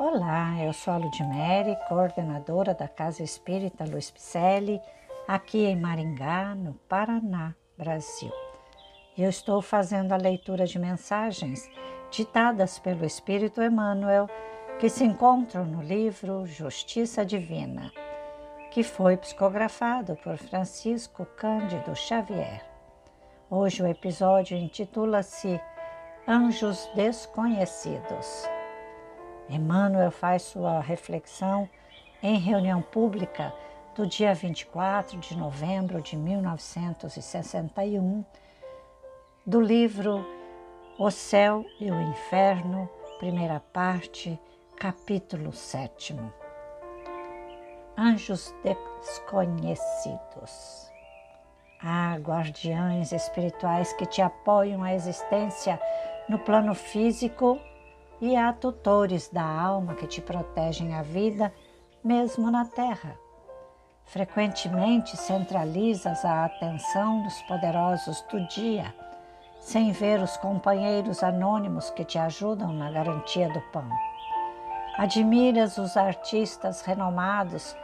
Olá, eu sou a Ludmere, coordenadora da Casa Espírita Luiz Picelli, aqui em Maringá, no Paraná, Brasil. Eu estou fazendo a leitura de mensagens ditadas pelo Espírito Emmanuel, que se encontram no livro Justiça Divina, que foi psicografado por Francisco Cândido Xavier. Hoje o episódio intitula-se Anjos Desconhecidos. Emmanuel faz sua reflexão em reunião pública do dia 24 de novembro de 1961, do livro O Céu e o Inferno, primeira parte, capítulo 7. Anjos desconhecidos. Há guardiães espirituais que te apoiam a existência no plano físico e há tutores da alma que te protegem a vida mesmo na terra. Frequentemente centralizas a atenção dos poderosos do dia, sem ver os companheiros anônimos que te ajudam na garantia do pão. Admiras os artistas renomados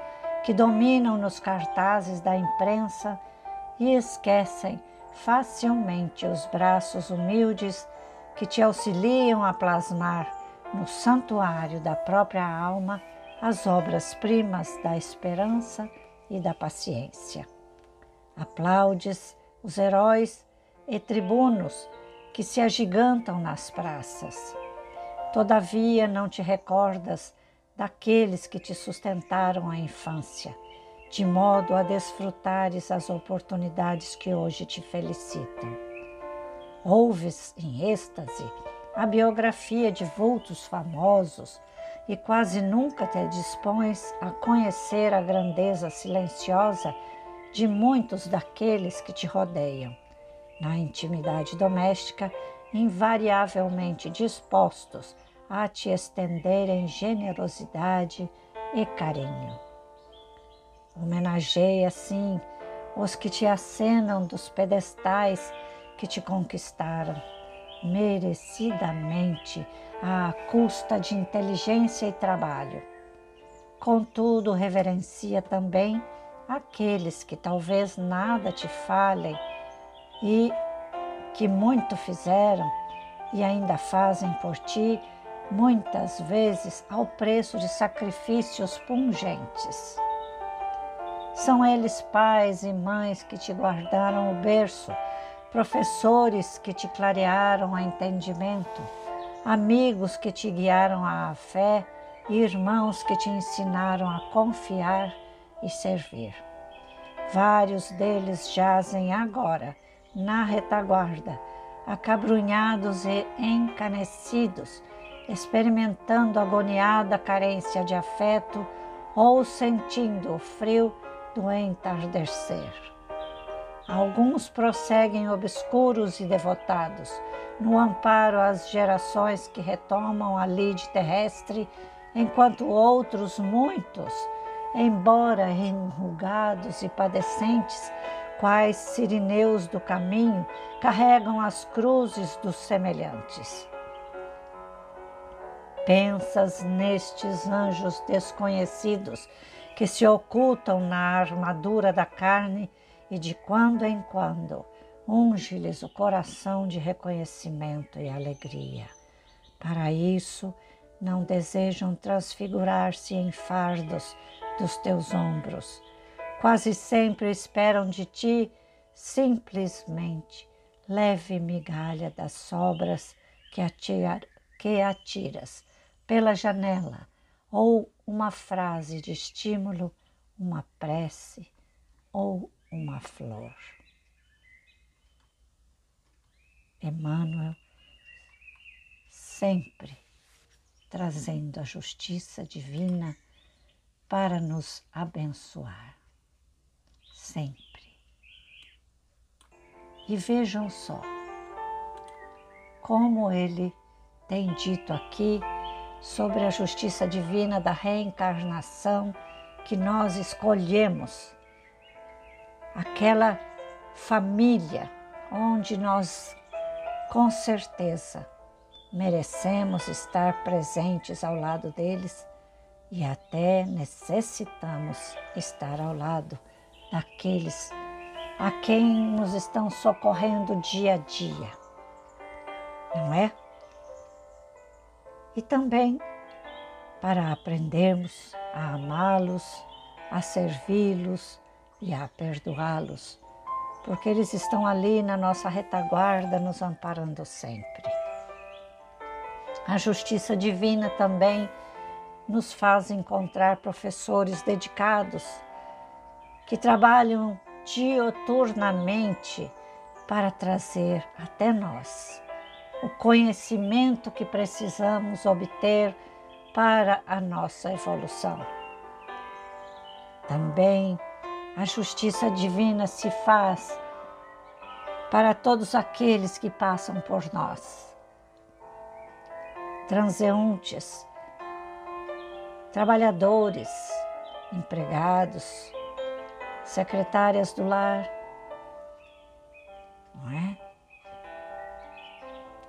que dominam nos cartazes da imprensa e esquecem facilmente os braços humildes que te auxiliam a plasmar no santuário da própria alma as obras-primas da esperança e da paciência. Aplaudes os heróis e tribunos que se agigantam nas praças. Todavia não te recordas daqueles que te sustentaram a infância, de modo a desfrutares as oportunidades que hoje te felicitam. Ouves em êxtase a biografia de vultos famosos e quase nunca te dispões a conhecer a grandeza silenciosa de muitos daqueles que te rodeiam. Na intimidade doméstica, invariavelmente dispostos a te estenderem generosidade e carinho. Homenageia, assim, os que te acenam dos pedestais que te conquistaram merecidamente à custa de inteligência e trabalho. Contudo, reverencia também aqueles que talvez nada te falem e que muito fizeram e ainda fazem por ti, muitas vezes ao preço de sacrifícios pungentes. São eles pais e mães que te guardaram o berço professores que te clarearam a entendimento, amigos que te guiaram à fé e irmãos que te ensinaram a confiar e servir. Vários deles jazem agora na retaguarda, acabrunhados e encanecidos, experimentando agoniada carência de afeto ou sentindo o frio do entardecer. Alguns prosseguem obscuros e devotados, no amparo às gerações que retomam a lide terrestre, enquanto outros, muitos, embora enrugados e padecentes, quais sirineus do caminho, carregam as cruzes dos semelhantes. Pensas nestes anjos desconhecidos que se ocultam na armadura da carne e de quando em quando unge-lhes o coração de reconhecimento e alegria. Para isso, não desejam transfigurar-se em fardos dos teus ombros. Quase sempre esperam de ti simplesmente leve migalha das sobras que, que atiras pela janela ou uma frase de estímulo, uma prece ou uma flor. Emmanuel sempre trazendo a justiça divina para nos abençoar. Sempre. E vejam só como ele tem dito aqui sobre a justiça divina da reencarnação que nós escolhemos aquela família onde nós, com certeza, merecemos estar presentes ao lado deles e até necessitamos estar ao lado daqueles a quem nos estão socorrendo dia a dia, não é? E também para aprendermos a amá-los, a servi-los e a perdoá-los, porque eles estão ali na nossa retaguarda, nos amparando sempre. A justiça divina também nos faz encontrar professores dedicados que trabalham dioturnamente para trazer até nós o conhecimento que precisamos obter para a nossa evolução. Também a justiça divina se faz para todos aqueles que passam por nós transeuntes, trabalhadores, empregados, secretárias do lar, não é?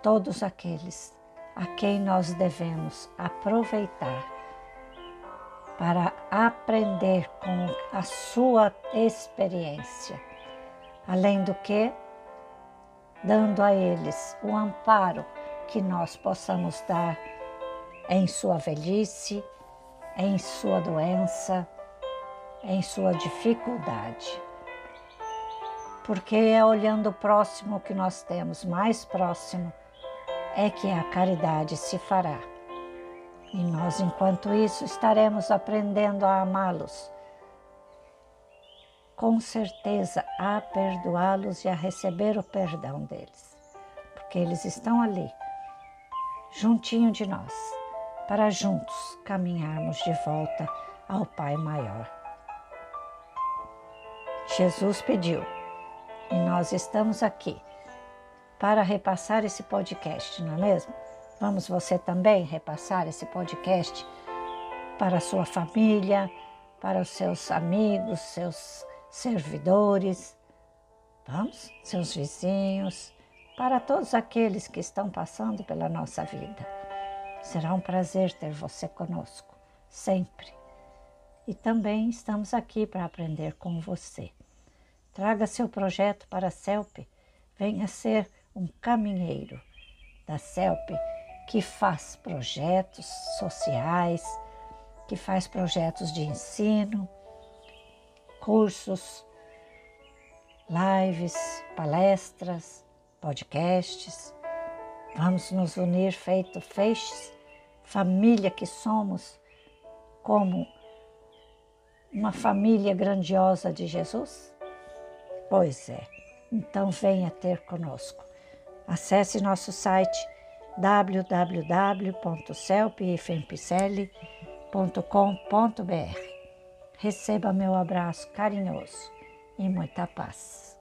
Todos aqueles a quem nós devemos aproveitar para aprender com a sua experiência, além do que dando a eles o amparo que nós possamos dar em sua velhice, em sua doença, em sua dificuldade. Porque é olhando o próximo que nós temos mais próximo é que a caridade se fará. E nós, enquanto isso, estaremos aprendendo a amá-los. Com certeza, a perdoá-los e a receber o perdão deles, porque eles estão ali juntinho de nós, para juntos caminharmos de volta ao Pai Maior. Jesus pediu e nós estamos aqui para repassar esse podcast, não é mesmo? Vamos você também repassar esse podcast para a sua família, para os seus amigos, seus servidores, vamos, seus vizinhos, para todos aqueles que estão passando pela nossa vida. Será um prazer ter você conosco, sempre. E também estamos aqui para aprender com você. Traga seu projeto para a CELP, venha ser um caminheiro da CELP que faz projetos sociais, que faz projetos de ensino, cursos, lives, palestras, podcasts. Vamos nos unir feito feixes, família que somos, como uma família grandiosa de Jesus? Pois é, então venha ter conosco. Acesse nosso site www.celpifempicele.com.br. Receba meu abraço carinhoso e muita paz.